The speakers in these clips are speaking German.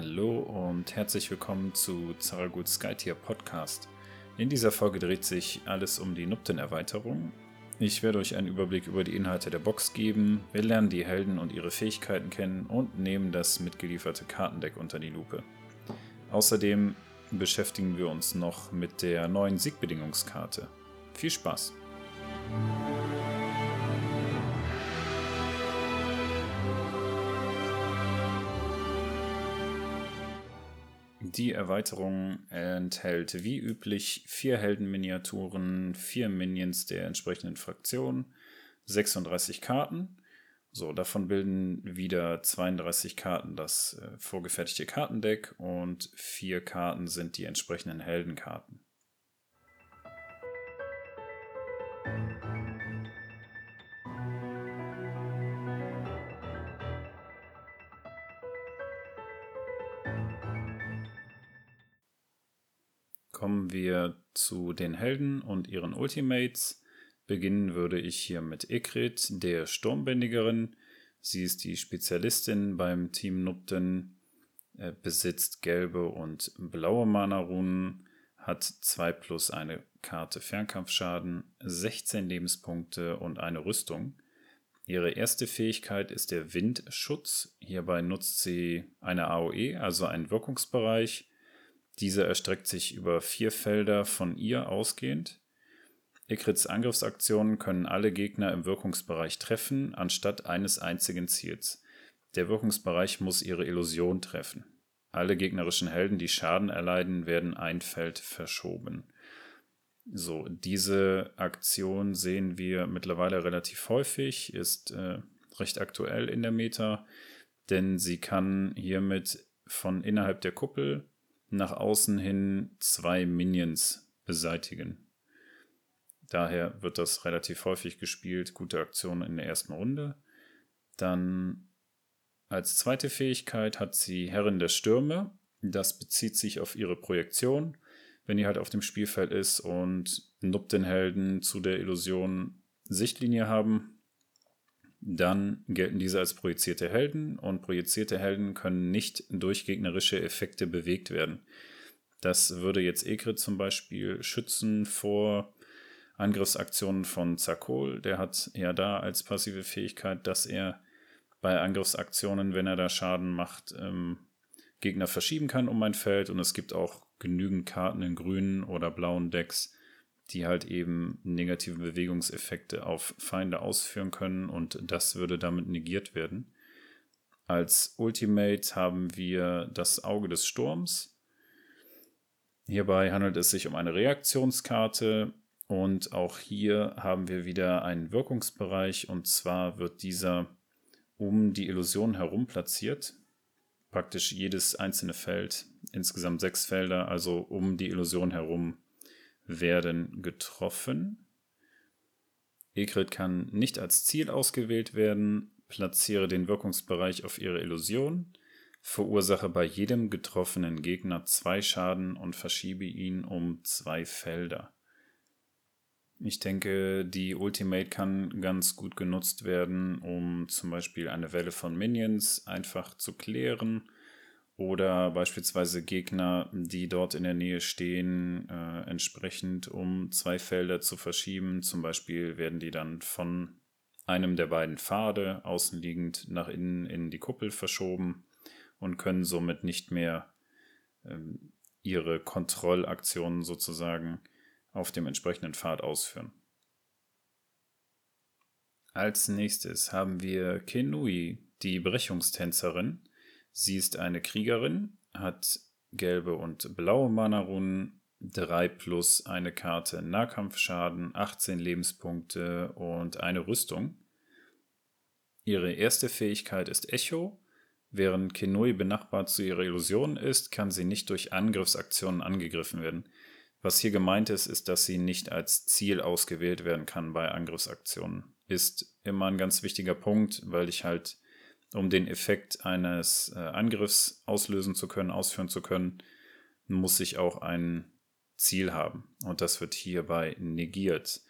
Hallo und herzlich willkommen zu Zaragut Skytier Podcast. In dieser Folge dreht sich alles um die Nupten-Erweiterung. Ich werde euch einen Überblick über die Inhalte der Box geben, wir lernen die Helden und ihre Fähigkeiten kennen und nehmen das mitgelieferte Kartendeck unter die Lupe. Außerdem beschäftigen wir uns noch mit der neuen Siegbedingungskarte. Viel Spaß! Die Erweiterung enthält wie üblich vier Heldenminiaturen, vier Minions der entsprechenden Fraktion, 36 Karten. So, davon bilden wieder 32 Karten das äh, vorgefertigte Kartendeck und vier Karten sind die entsprechenden Heldenkarten. Kommen wir zu den Helden und ihren Ultimates. Beginnen würde ich hier mit Ikrit, der Sturmbändigerin. Sie ist die Spezialistin beim Team Nupten, besitzt gelbe und blaue Mana-Runen, hat 2 plus eine Karte Fernkampfschaden, 16 Lebenspunkte und eine Rüstung. Ihre erste Fähigkeit ist der Windschutz. Hierbei nutzt sie eine AOE, also einen Wirkungsbereich, diese erstreckt sich über vier Felder von ihr ausgehend. Ikrits Angriffsaktionen können alle Gegner im Wirkungsbereich treffen, anstatt eines einzigen Ziels. Der Wirkungsbereich muss ihre Illusion treffen. Alle gegnerischen Helden, die Schaden erleiden, werden ein Feld verschoben. So, diese Aktion sehen wir mittlerweile relativ häufig, ist äh, recht aktuell in der Meta, denn sie kann hiermit von innerhalb der Kuppel nach außen hin zwei Minions beseitigen. Daher wird das relativ häufig gespielt. Gute Aktion in der ersten Runde. Dann als zweite Fähigkeit hat sie Herrin der Stürme. Das bezieht sich auf ihre Projektion. Wenn die halt auf dem Spielfeld ist und Nupten-Helden zu der Illusion Sichtlinie haben, dann gelten diese als projizierte Helden und projizierte Helden können nicht durch gegnerische Effekte bewegt werden. Das würde jetzt Egrid zum Beispiel schützen vor Angriffsaktionen von Zakol. Der hat ja da als passive Fähigkeit, dass er bei Angriffsaktionen, wenn er da Schaden macht, ähm, Gegner verschieben kann um ein Feld. Und es gibt auch genügend Karten in grünen oder blauen Decks, die halt eben negative Bewegungseffekte auf Feinde ausführen können und das würde damit negiert werden. Als Ultimate haben wir das Auge des Sturms. Hierbei handelt es sich um eine Reaktionskarte und auch hier haben wir wieder einen Wirkungsbereich und zwar wird dieser um die Illusion herum platziert. Praktisch jedes einzelne Feld, insgesamt sechs Felder, also um die Illusion herum werden getroffen. Egrid kann nicht als Ziel ausgewählt werden. Platziere den Wirkungsbereich auf ihre Illusion. Verursache bei jedem getroffenen Gegner zwei Schaden und verschiebe ihn um zwei Felder. Ich denke, die Ultimate kann ganz gut genutzt werden, um zum Beispiel eine Welle von Minions einfach zu klären oder beispielsweise Gegner, die dort in der Nähe stehen, äh, entsprechend um zwei Felder zu verschieben. Zum Beispiel werden die dann von einem der beiden Pfade außenliegend nach innen in die Kuppel verschoben und können somit nicht mehr ähm, ihre Kontrollaktionen sozusagen auf dem entsprechenden Pfad ausführen. Als nächstes haben wir Kenui, die Brechungstänzerin. Sie ist eine Kriegerin, hat gelbe und blaue Mana-Runen, 3 plus eine Karte Nahkampfschaden, 18 Lebenspunkte und eine Rüstung. Ihre erste Fähigkeit ist Echo. Während Kenoi benachbart zu ihrer Illusion ist, kann sie nicht durch Angriffsaktionen angegriffen werden. Was hier gemeint ist, ist, dass sie nicht als Ziel ausgewählt werden kann bei Angriffsaktionen. Ist immer ein ganz wichtiger Punkt, weil ich halt um den Effekt eines äh, Angriffs auslösen zu können, ausführen zu können, muss ich auch ein Ziel haben. Und das wird hierbei negiert.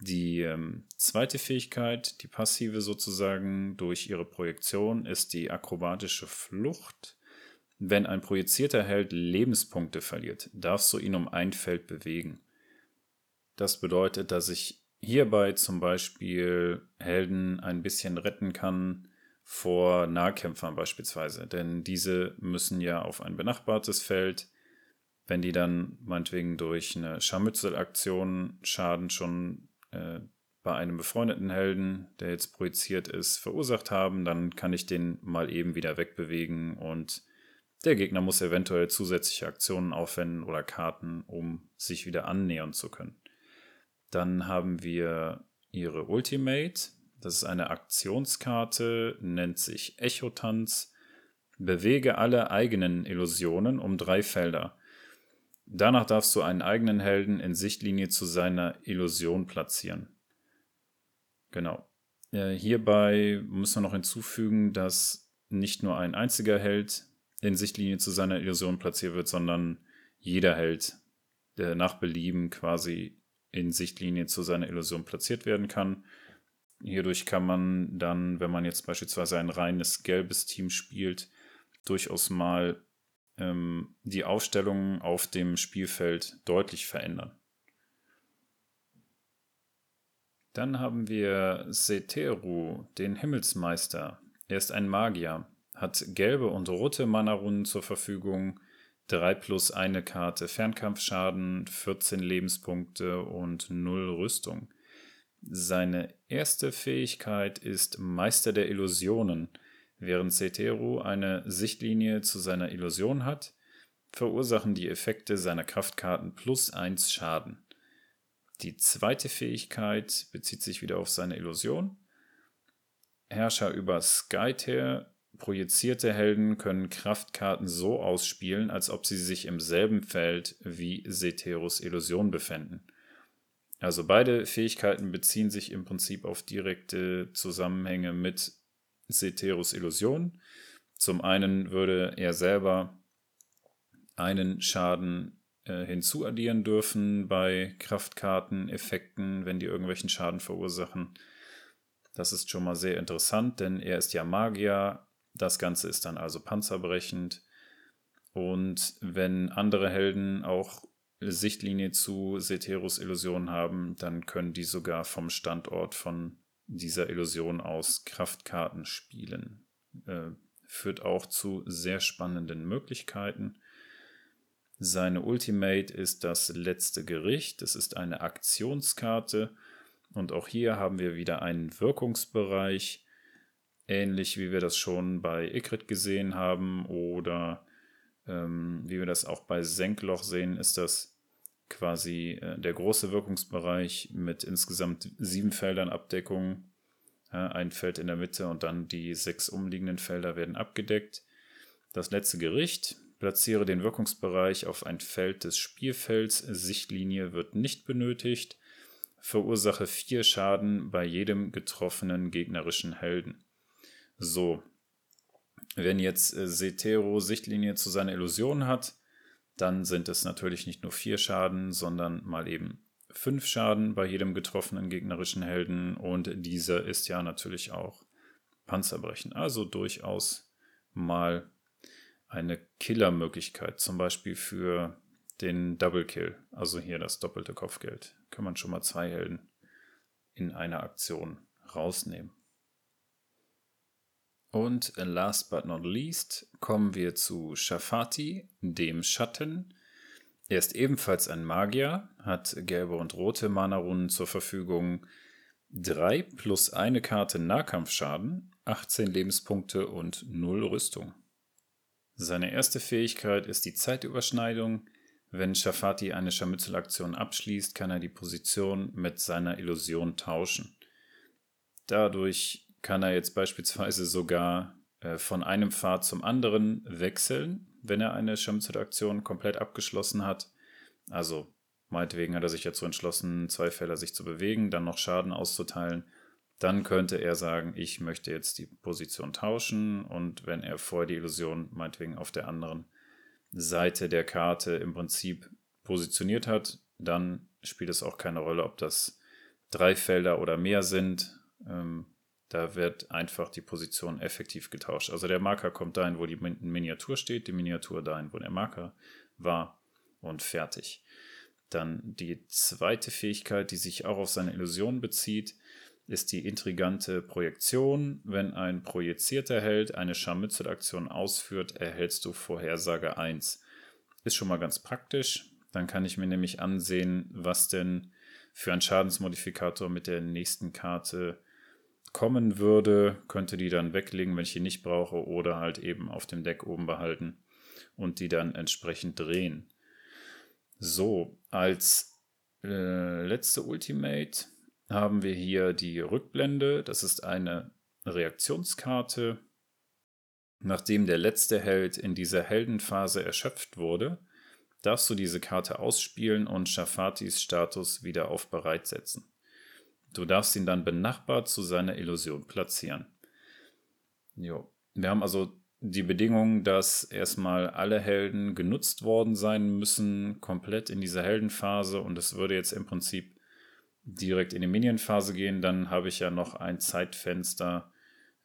Die ähm, zweite Fähigkeit, die passive sozusagen durch ihre Projektion, ist die akrobatische Flucht. Wenn ein projizierter Held Lebenspunkte verliert, darfst du ihn um ein Feld bewegen. Das bedeutet, dass ich hierbei zum Beispiel Helden ein bisschen retten kann vor Nahkämpfern beispielsweise, denn diese müssen ja auf ein benachbartes Feld. Wenn die dann meinetwegen durch eine Scharmützelaktion Schaden schon äh, bei einem befreundeten Helden, der jetzt projiziert ist, verursacht haben, dann kann ich den mal eben wieder wegbewegen und der Gegner muss eventuell zusätzliche Aktionen aufwenden oder Karten, um sich wieder annähern zu können. Dann haben wir ihre Ultimate. Das ist eine Aktionskarte, nennt sich Echotanz. Bewege alle eigenen Illusionen um drei Felder. Danach darfst du einen eigenen Helden in Sichtlinie zu seiner Illusion platzieren. Genau. Äh, hierbei müssen wir noch hinzufügen, dass nicht nur ein einziger Held in Sichtlinie zu seiner Illusion platziert wird, sondern jeder Held, der nach Belieben quasi in Sichtlinie zu seiner Illusion platziert werden kann. Hierdurch kann man dann, wenn man jetzt beispielsweise ein reines gelbes Team spielt, durchaus mal ähm, die Aufstellung auf dem Spielfeld deutlich verändern. Dann haben wir Seteru, den Himmelsmeister. Er ist ein Magier, hat gelbe und rote Mana-Runen zur Verfügung, 3 plus eine Karte Fernkampfschaden, 14 Lebenspunkte und 0 Rüstung. Seine erste Fähigkeit ist Meister der Illusionen. Während Seteru eine Sichtlinie zu seiner Illusion hat, verursachen die Effekte seiner Kraftkarten plus 1 Schaden. Die zweite Fähigkeit bezieht sich wieder auf seine Illusion. Herrscher über Skytear Projizierte Helden können Kraftkarten so ausspielen, als ob sie sich im selben Feld wie Seterus Illusion befänden. Also beide Fähigkeiten beziehen sich im Prinzip auf direkte Zusammenhänge mit Seterus Illusion. Zum einen würde er selber einen Schaden äh, hinzuaddieren dürfen bei Kraftkarteneffekten, wenn die irgendwelchen Schaden verursachen. Das ist schon mal sehr interessant, denn er ist ja Magier, das Ganze ist dann also panzerbrechend. Und wenn andere Helden auch Sichtlinie zu Seterus Illusion haben, dann können die sogar vom Standort von dieser Illusion aus Kraftkarten spielen. Äh, führt auch zu sehr spannenden Möglichkeiten. Seine Ultimate ist das letzte Gericht. Es ist eine Aktionskarte. Und auch hier haben wir wieder einen Wirkungsbereich ähnlich wie wir das schon bei Ikrit gesehen haben oder ähm, wie wir das auch bei Senkloch sehen, ist das quasi äh, der große Wirkungsbereich mit insgesamt sieben Feldern Abdeckung. Ja, ein Feld in der Mitte und dann die sechs umliegenden Felder werden abgedeckt. Das letzte Gericht. Platziere den Wirkungsbereich auf ein Feld des Spielfelds. Sichtlinie wird nicht benötigt. Verursache vier Schaden bei jedem getroffenen gegnerischen Helden. So, wenn jetzt äh, Setero Sichtlinie zu seiner Illusion hat, dann sind es natürlich nicht nur vier Schaden, sondern mal eben fünf Schaden bei jedem getroffenen gegnerischen Helden und dieser ist ja natürlich auch Panzerbrechen. Also durchaus mal eine Killermöglichkeit, zum Beispiel für den Double Kill, also hier das doppelte Kopfgeld. Kann man schon mal zwei Helden in einer Aktion rausnehmen. Und last but not least kommen wir zu Shafati, dem Schatten. Er ist ebenfalls ein Magier, hat gelbe und rote Mana-Runen zur Verfügung, 3 plus eine Karte Nahkampfschaden, 18 Lebenspunkte und 0 Rüstung. Seine erste Fähigkeit ist die Zeitüberschneidung. Wenn Shafati eine Scharmützelaktion abschließt, kann er die Position mit seiner Illusion tauschen. Dadurch kann er jetzt beispielsweise sogar äh, von einem Pfad zum anderen wechseln, wenn er eine Scharmützelaktion komplett abgeschlossen hat. Also meinetwegen hat er sich dazu entschlossen, zwei Felder sich zu bewegen, dann noch Schaden auszuteilen. Dann könnte er sagen, ich möchte jetzt die Position tauschen und wenn er vorher die Illusion meinetwegen auf der anderen Seite der Karte im Prinzip positioniert hat, dann spielt es auch keine Rolle, ob das drei Felder oder mehr sind. Ähm, Da wird einfach die Position effektiv getauscht. Also der Marker kommt dahin, wo die Miniatur steht, die Miniatur dahin, wo der Marker war und fertig. Dann die zweite Fähigkeit, die sich auch auf seine Illusion bezieht, ist die intrigante Projektion. Wenn ein projizierter Held eine Scharmützelaktion ausführt, erhältst du Vorhersage 1. Ist schon mal ganz praktisch. Dann kann ich mir nämlich ansehen, was denn für ein Schadensmodifikator mit der nächsten Karte kommen würde. Könnte die dann weglegen, wenn ich die nicht brauche, oder halt eben auf dem Deck oben behalten und die dann entsprechend drehen. So, als äh, letzte Ultimate haben wir hier die Rückblende. Das ist eine Reaktionskarte. Nachdem der letzte Held in dieser Heldenphase erschöpft wurde, darfst du diese Karte ausspielen und Shafatis Status wieder auf bereit setzen. Du darfst ihn dann benachbart zu seiner Illusion platzieren. Jo. Wir haben also die Bedingung, dass erstmal alle Helden genutzt worden sein müssen, komplett in dieser Heldenphase und es würde jetzt im Prinzip direkt in die Minion-Phase gehen, dann habe ich ja noch ein Zeitfenster,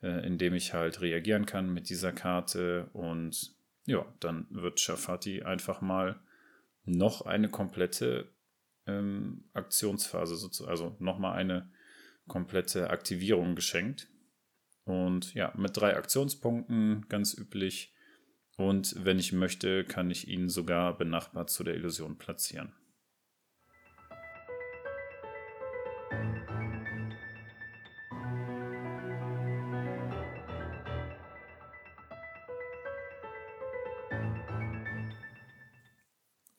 äh, in dem ich halt reagieren kann mit dieser Karte und ja, dann wird Shafati einfach mal noch eine komplette ähm, Aktionsphase, also nochmal eine komplette Aktivierung geschenkt. Und ja, mit drei Aktionspunkten, ganz üblich. Und wenn ich möchte, kann ich ihn sogar benachbart zu der Illusion platzieren.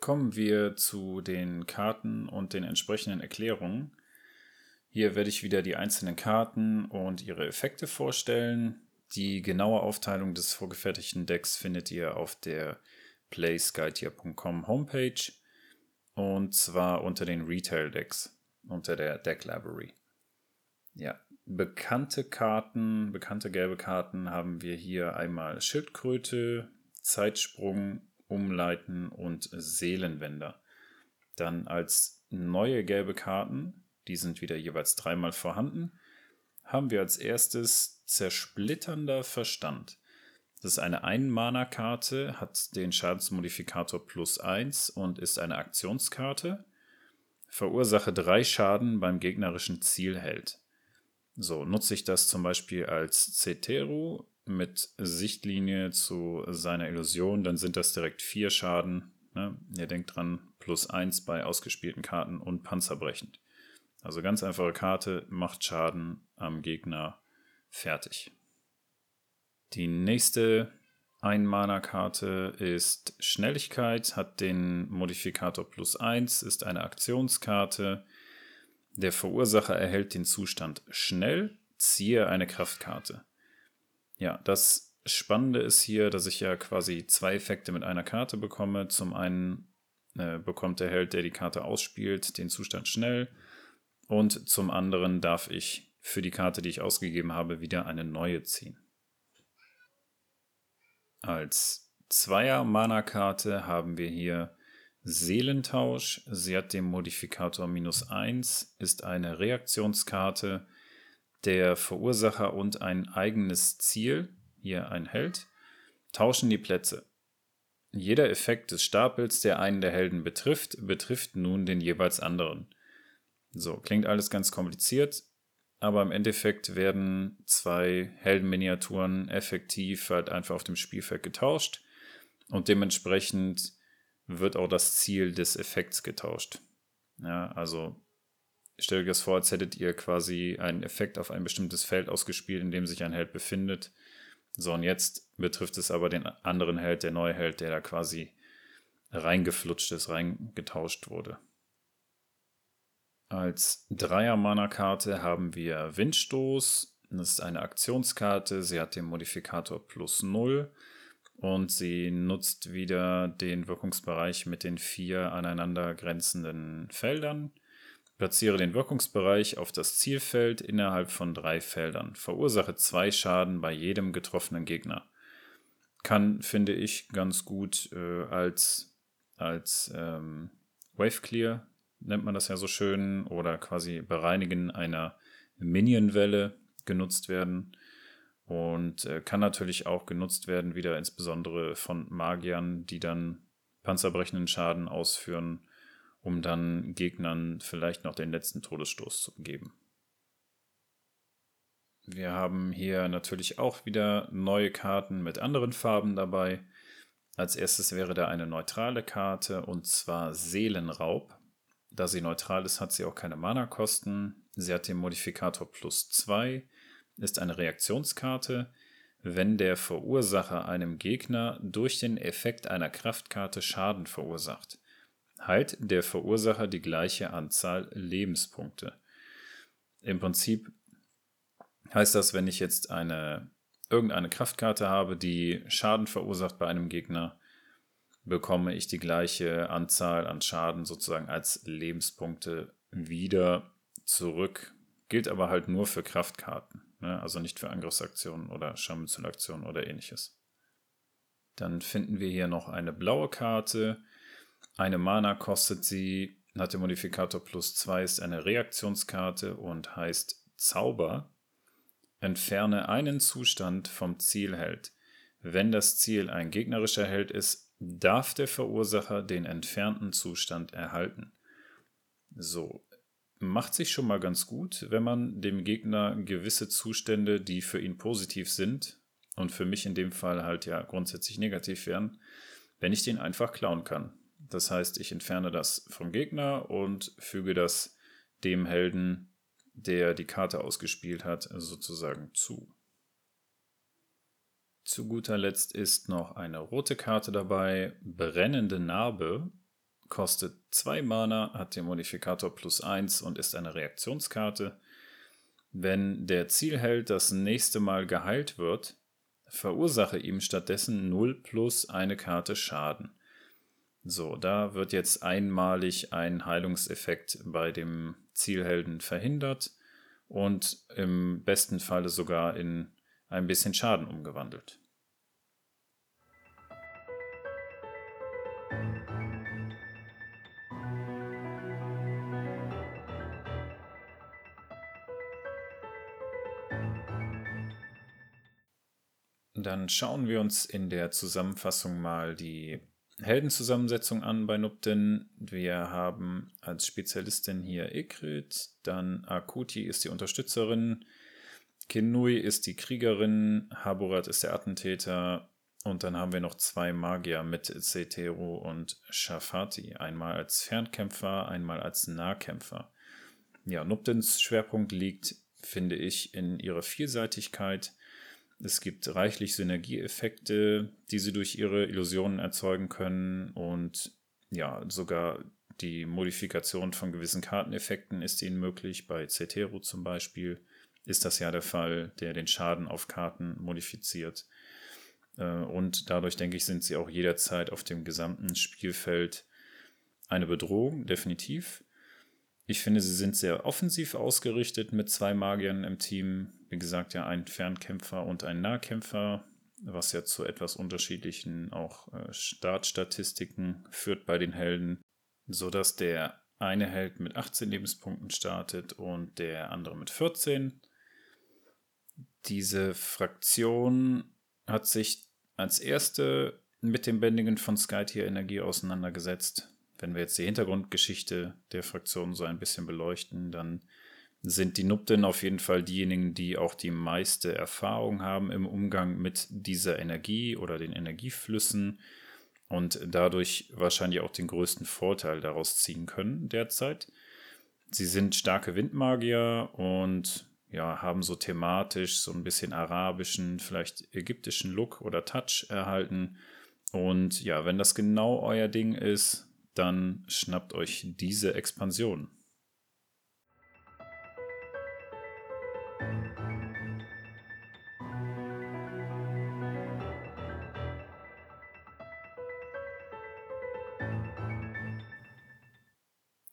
Kommen wir zu den Karten und den entsprechenden Erklärungen. Hier werde ich wieder die einzelnen Karten und ihre Effekte vorstellen. Die genaue Aufteilung des vorgefertigten Decks findet ihr auf der playsguidehere.com Homepage und zwar unter den Retail Decks, unter der Deck Library. Ja, bekannte Karten, bekannte gelbe Karten haben wir hier einmal Schildkröte, Zeitsprung, Umleiten und Seelenwender. Dann als neue gelbe Karten die sind wieder jeweils dreimal vorhanden, haben wir als erstes Zersplitternder Verstand. Das ist eine Ein-Mana-Karte, hat den Schadensmodifikator plus 1 und ist eine Aktionskarte. Verursache drei Schaden beim gegnerischen Zielheld. So, nutze ich das zum Beispiel als Ceteru mit Sichtlinie zu seiner Illusion, dann sind das direkt vier Schaden. Ne? Ihr denkt dran, plus 1 bei ausgespielten Karten und panzerbrechend. Also ganz einfache Karte, macht Schaden am Gegner fertig. Die nächste Ein-Mana-Karte ist Schnelligkeit, hat den Modifikator plus 1, ist eine Aktionskarte. Der Verursacher erhält den Zustand schnell, ziehe eine Kraftkarte. Ja, das Spannende ist hier, dass ich ja quasi zwei Effekte mit einer Karte bekomme. Zum einen äh, bekommt der Held, der die Karte ausspielt, den Zustand schnell und zum anderen darf ich für die Karte, die ich ausgegeben habe, wieder eine neue ziehen. Als Zweier-Mana-Karte haben wir hier Seelentausch. Sie hat den Modifikator minus 1, ist eine Reaktionskarte. Der Verursacher und ein eigenes Ziel, hier ein Held, tauschen die Plätze. Jeder Effekt des Stapels, der einen der Helden betrifft, betrifft nun den jeweils anderen. So, klingt alles ganz kompliziert, aber im Endeffekt werden zwei Heldenminiaturen effektiv halt einfach auf dem Spielfeld getauscht und dementsprechend wird auch das Ziel des Effekts getauscht. Ja, also stellt euch das vor, als hättet ihr quasi einen Effekt auf ein bestimmtes Feld ausgespielt, in dem sich ein Held befindet. So, und jetzt betrifft es aber den anderen Held, der neue Held, der da quasi reingeflutscht ist, reingetauscht wurde. Als Dreier-Mana-Karte haben wir Windstoß. Das ist eine Aktionskarte. Sie hat den Modifikator plus 0 und sie nutzt wieder den Wirkungsbereich mit den vier aneinander grenzenden Feldern. Platziere den Wirkungsbereich auf das Zielfeld innerhalb von drei Feldern. Verursache zwei Schaden bei jedem getroffenen Gegner. Kann, finde ich, ganz gut äh, als, als ähm, Wave Clear nennt man das ja so schön, oder quasi Bereinigen einer Minionwelle genutzt werden und äh, kann natürlich auch genutzt werden, wieder insbesondere von Magiern, die dann panzerbrechenden Schaden ausführen, um dann Gegnern vielleicht noch den letzten Todesstoß zu geben. Wir haben hier natürlich auch wieder neue Karten mit anderen Farben dabei. Als erstes wäre da eine neutrale Karte und zwar Seelenraub. Da sie neutral ist, hat sie auch keine Mana-Kosten. Sie hat den Modifikator plus 2, ist eine Reaktionskarte. Wenn der Verursacher einem Gegner durch den Effekt einer Kraftkarte Schaden verursacht, heilt der Verursacher die gleiche Anzahl Lebenspunkte. Im Prinzip heißt das, wenn ich jetzt eine irgendeine Kraftkarte habe, die Schaden verursacht bei einem Gegner, bekomme ich die gleiche Anzahl an Schaden sozusagen als Lebenspunkte wieder zurück. Gilt aber halt nur für Kraftkarten, ne? also nicht für Angriffsaktionen oder Scharmützelaktionen oder ähnliches. Dann finden wir hier noch eine blaue Karte. Eine Mana kostet sie, hat der Modifikator plus 2, ist eine Reaktionskarte und heißt Zauber. Entferne einen Zustand vom Zielheld. Wenn das Ziel ein gegnerischer Held ist, darf der Verursacher den entfernten Zustand erhalten. So, macht sich schon mal ganz gut, wenn man dem Gegner gewisse Zustände, die für ihn positiv sind und für mich in dem Fall halt ja grundsätzlich negativ wären, wenn ich den einfach klauen kann. Das heißt, ich entferne das vom Gegner und füge das dem Helden der die Karte ausgespielt hat, sozusagen zu. Zu guter Letzt ist noch eine rote Karte dabei, Brennende Narbe, kostet 2 Mana, hat den Modifikator plus 1 und ist eine Reaktionskarte. Wenn der Zielheld das nächste Mal geheilt wird, verursache ihm stattdessen 0 plus eine Karte Schaden. So, da wird jetzt einmalig ein Heilungseffekt bei dem Zielhelden verhindert und im besten Falle sogar in ein bisschen Schaden umgewandelt. Dann schauen wir uns in der Zusammenfassung mal die Heldenzusammensetzung an bei Nupten. Wir haben als Spezialistin hier Ikrit, dann Akuti ist die Unterstützerin, Kinui ist die Kriegerin, Haburat ist der Attentäter und dann haben wir noch zwei Magier mit Zeteru und Shafati. Einmal als Fernkämpfer, einmal als Nahkämpfer. Ja, Nuptens Schwerpunkt liegt, finde ich, in ihrer Vielseitigkeit es gibt reichlich Synergieeffekte, die sie durch ihre Illusionen erzeugen können und ja, sogar die Modifikation von gewissen Karteneffekten ist ihnen möglich. Bei Cetero zum Beispiel ist das ja der Fall, der den Schaden auf Karten modifiziert. Äh, und dadurch, denke ich, sind sie auch jederzeit auf dem gesamten Spielfeld eine Bedrohung, definitiv. Ich finde, sie sind sehr offensiv ausgerichtet mit zwei Magiern im Team. Wie gesagt, ja, ein Fernkämpfer und ein Nahkämpfer, was ja zu etwas unterschiedlichen auch äh, Startstatistiken führt bei den Helden, sodass der eine Held mit 18 Lebenspunkten startet und der andere mit 14. Diese Fraktion hat sich als erste mit dem Bändigen von Skytier Energie auseinandergesetzt wenn wir jetzt die Hintergrundgeschichte der Fraktion so ein bisschen beleuchten, dann sind die Nupten auf jeden Fall diejenigen, die auch die meiste Erfahrung haben im Umgang mit dieser Energie oder den Energieflüssen und dadurch wahrscheinlich auch den größten Vorteil daraus ziehen können derzeit. Sie sind starke Windmagier und ja, haben so thematisch so ein bisschen arabischen, vielleicht ägyptischen Look oder Touch erhalten. Und ja, wenn das genau euer Ding ist, dann schnappt euch diese Expansion.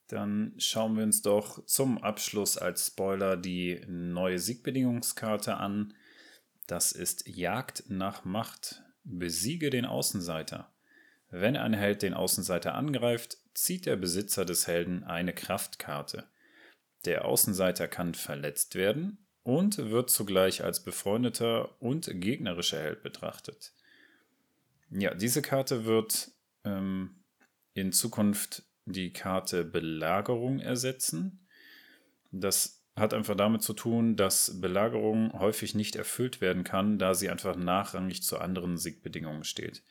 Dann schauen wir uns doch zum Abschluss als Spoiler die neue Siegbedingungskarte an. Das ist Jagd nach Macht. Besiege den Außenseiter. Wenn ein Held den Außenseiter angreift, zieht der Besitzer des Helden eine Kraftkarte. Der Außenseiter kann verletzt werden und wird zugleich als befreundeter und gegnerischer Held betrachtet. Ja, diese Karte wird ähm, in Zukunft die Karte Belagerung ersetzen. Das hat einfach damit zu tun, dass Belagerung häufig nicht erfüllt werden kann, da sie einfach nachrangig zu anderen Siegbedingungen steht.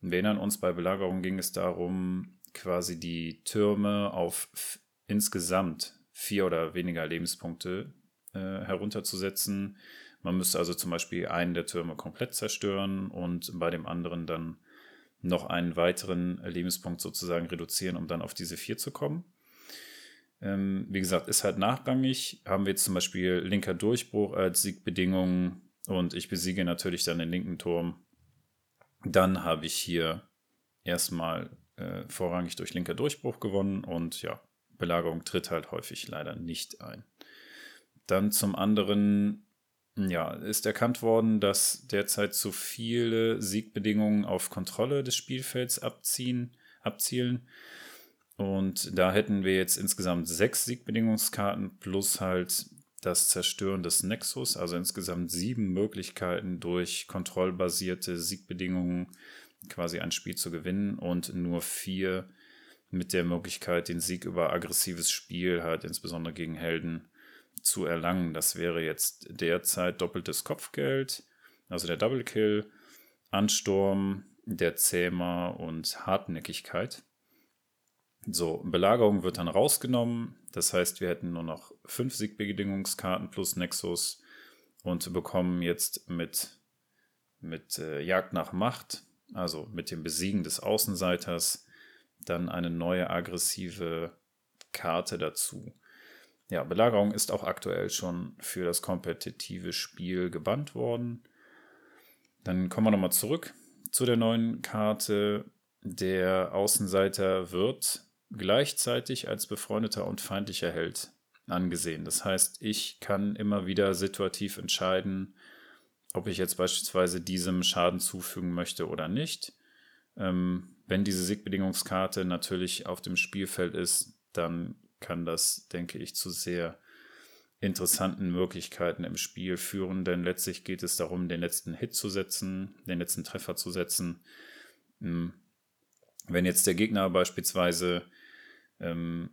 Wir erinnern uns, bei Belagerung ging es darum, quasi die Türme auf insgesamt vier oder weniger Lebenspunkte äh, herunterzusetzen. Man müsste also zum Beispiel einen der Türme komplett zerstören und bei dem anderen dann noch einen weiteren Lebenspunkt sozusagen reduzieren, um dann auf diese vier zu kommen. Ähm, wie gesagt, ist halt nachrangig. Haben wir jetzt zum Beispiel linker Durchbruch als Siegbedingung und ich besiege natürlich dann den linken Turm. Dann habe ich hier erstmal äh, vorrangig durch linker Durchbruch gewonnen und ja, Belagerung tritt halt häufig leider nicht ein. Dann zum anderen ja, ist erkannt worden, dass derzeit zu viele Siegbedingungen auf Kontrolle des Spielfelds abziehen, abzielen. Und da hätten wir jetzt insgesamt sechs Siegbedingungskarten plus halt das Zerstören des Nexus, also insgesamt sieben Möglichkeiten durch kontrollbasierte Siegbedingungen quasi ein Spiel zu gewinnen und nur vier mit der Möglichkeit, den Sieg über aggressives Spiel, halt insbesondere gegen Helden, zu erlangen. Das wäre jetzt derzeit doppeltes Kopfgeld, also der Double Kill, Ansturm, der Zähmer und Hartnäckigkeit. So, Belagerung wird dann rausgenommen. Das heißt, wir hätten nur noch fünf Siegbedingungskarten plus Nexus und bekommen jetzt mit, mit äh, Jagd nach Macht, also mit dem Besiegen des Außenseiters, dann eine neue aggressive Karte dazu. Ja, Belagerung ist auch aktuell schon für das kompetitive Spiel gebannt worden. Dann kommen wir nochmal zurück zu der neuen Karte. Der Außenseiter wird gleichzeitig als befreundeter und feindlicher Held angesehen. Das heißt, ich kann immer wieder situativ entscheiden, ob ich jetzt beispielsweise diesem Schaden zufügen möchte oder nicht. Ähm, wenn diese Siegbedingungskarte natürlich auf dem Spielfeld ist, dann kann das, denke ich, zu sehr interessanten Möglichkeiten im Spiel führen, denn letztlich geht es darum, den letzten Hit zu setzen, den letzten Treffer zu setzen. Hm. Wenn jetzt der Gegner beispielsweise ähm,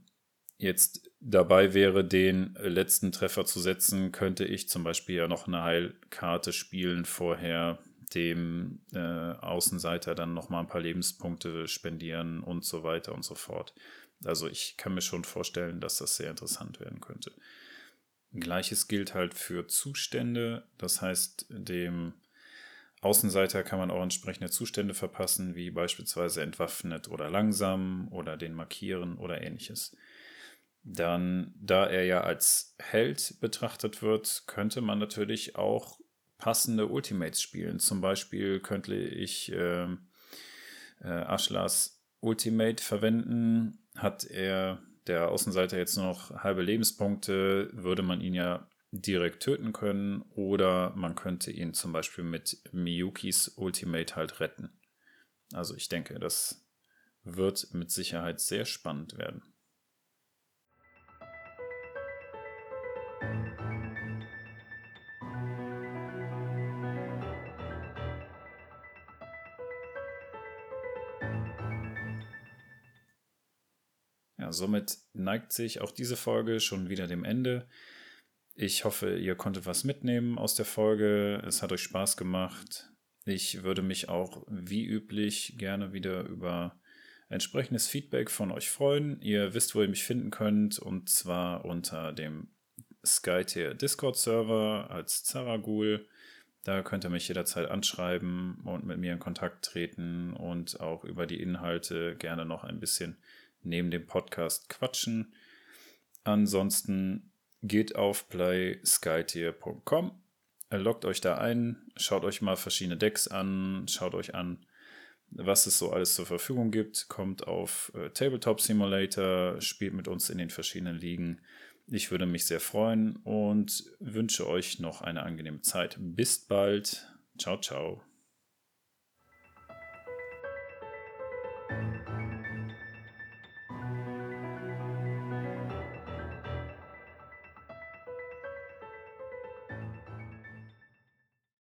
jetzt dabei wäre, den letzten Treffer zu setzen, könnte ich zum Beispiel ja noch eine Heilkarte spielen vorher, dem äh, Außenseiter dann nochmal ein paar Lebenspunkte spendieren und so weiter und so fort. Also ich kann mir schon vorstellen, dass das sehr interessant werden könnte. Gleiches gilt halt für Zustände. Das heißt, dem Außenseiter kann man auch entsprechende Zustände verpassen, wie beispielsweise entwaffnet oder langsam oder den markieren oder ähnliches. Dann, da er ja als Held betrachtet wird, könnte man natürlich auch passende Ultimates spielen. Zum Beispiel könnte ich äh, äh, Ashlas Ultimate verwenden, hat er der Außenseiter jetzt nur noch halbe Lebenspunkte, würde man ihn ja direkt töten können oder man könnte ihn zum Beispiel mit Miyukis Ultimate halt retten. Also ich denke, das wird mit Sicherheit sehr spannend werden. Ja, somit neigt sich auch diese Folge schon wieder dem Ende. Ich hoffe, ihr konntet was mitnehmen aus der Folge. Es hat euch Spaß gemacht. Ich würde mich auch wie üblich gerne wieder über entsprechendes Feedback von euch freuen. Ihr wisst, wo ihr mich finden könnt, und zwar unter dem SkyTier Discord-Server als Zaragul. Da könnt ihr mich jederzeit anschreiben und mit mir in Kontakt treten und auch über die Inhalte gerne noch ein bisschen neben dem Podcast quatschen. Ansonsten geht auf playskytier.com, loggt euch da ein, schaut euch mal verschiedene Decks an, schaut euch an, was es so alles zur Verfügung gibt, kommt auf äh, Tabletop Simulator, spielt mit uns in den verschiedenen Ligen. Ich würde mich sehr freuen und wünsche euch noch eine angenehme Zeit. Bis bald. Ciao, ciao.